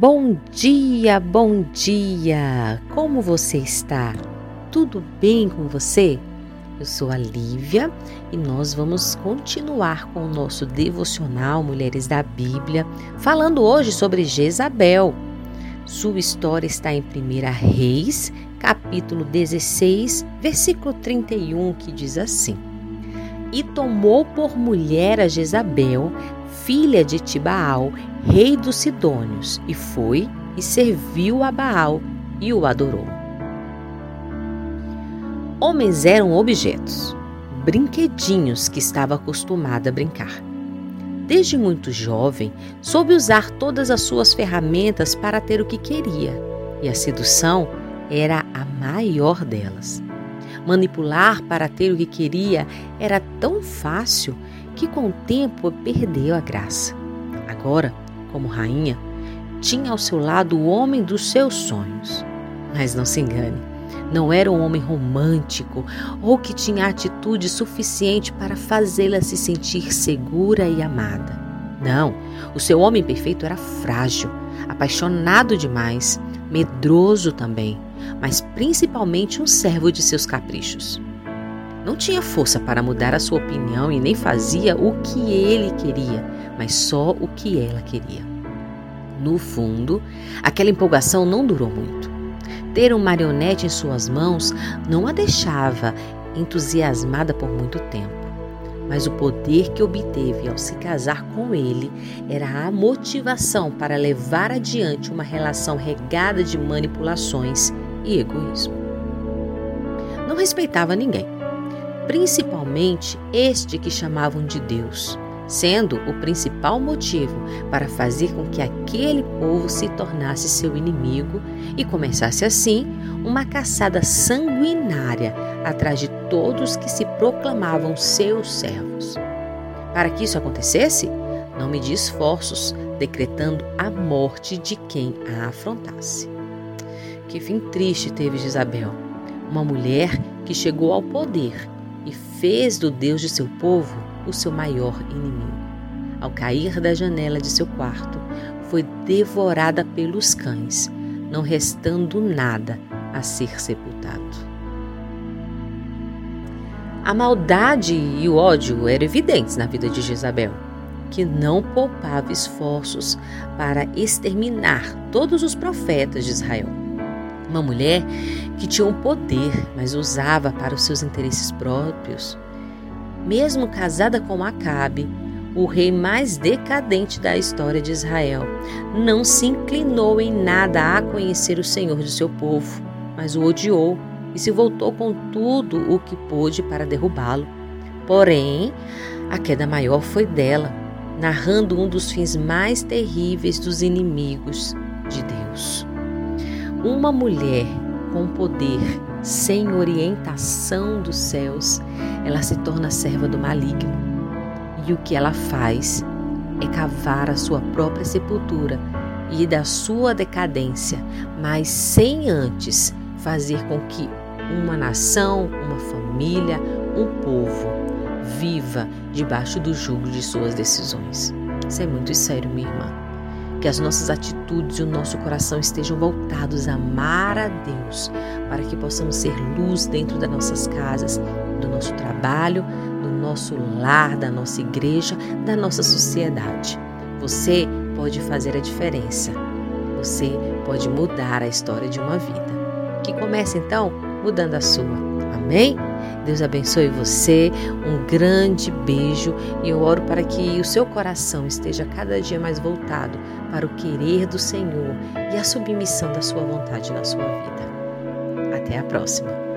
Bom dia, bom dia! Como você está? Tudo bem com você? Eu sou a Lívia e nós vamos continuar com o nosso devocional Mulheres da Bíblia, falando hoje sobre Jezabel. Sua história está em 1 Reis, capítulo 16, versículo 31, que diz assim: E tomou por mulher a Jezabel, filha de Tibaal, rei dos Sidônios, e foi e serviu a Baal e o adorou. Homens eram objetos, brinquedinhos que estava acostumada a brincar. Desde muito jovem, soube usar todas as suas ferramentas para ter o que queria, e a sedução era a maior delas. Manipular para ter o que queria era tão fácil que com o tempo perdeu a graça. Agora, como rainha, tinha ao seu lado o homem dos seus sonhos. Mas não se engane, não era um homem romântico ou que tinha atitude suficiente para fazê-la se sentir segura e amada. Não, o seu homem perfeito era frágil, apaixonado demais, medroso também, mas principalmente um servo de seus caprichos. Não tinha força para mudar a sua opinião e nem fazia o que ele queria, mas só o que ela queria. No fundo, aquela empolgação não durou muito. Ter um marionete em suas mãos não a deixava entusiasmada por muito tempo. Mas o poder que obteve ao se casar com ele era a motivação para levar adiante uma relação regada de manipulações e egoísmo. Não respeitava ninguém principalmente este que chamavam de Deus, sendo o principal motivo para fazer com que aquele povo se tornasse seu inimigo e começasse assim uma caçada sanguinária atrás de todos que se proclamavam seus servos. Para que isso acontecesse, não media esforços, decretando a morte de quem a afrontasse. Que fim triste teve Isabel, uma mulher que chegou ao poder fez do Deus de seu povo o seu maior inimigo. Ao cair da janela de seu quarto, foi devorada pelos cães, não restando nada a ser sepultado. A maldade e o ódio eram evidentes na vida de Jezabel, que não poupava esforços para exterminar todos os profetas de Israel. Uma mulher que tinha um poder, mas usava para os seus interesses próprios. Mesmo casada com Acabe, o rei mais decadente da história de Israel, não se inclinou em nada a conhecer o Senhor de seu povo, mas o odiou e se voltou com tudo o que pôde para derrubá-lo. Porém, a queda maior foi dela, narrando um dos fins mais terríveis dos inimigos de Deus. Uma mulher com poder, sem orientação dos céus, ela se torna serva do maligno. E o que ela faz é cavar a sua própria sepultura e da sua decadência, mas sem antes fazer com que uma nação, uma família, um povo viva debaixo do jugo de suas decisões. Isso é muito sério, minha irmã que as nossas atitudes e o nosso coração estejam voltados a amar a Deus, para que possamos ser luz dentro das nossas casas, do nosso trabalho, do nosso lar, da nossa igreja, da nossa sociedade. Você pode fazer a diferença. Você pode mudar a história de uma vida. Que comece então mudando a sua. Amém? Deus abençoe você, um grande beijo e eu oro para que o seu coração esteja cada dia mais voltado para o querer do Senhor e a submissão da sua vontade na sua vida. Até a próxima!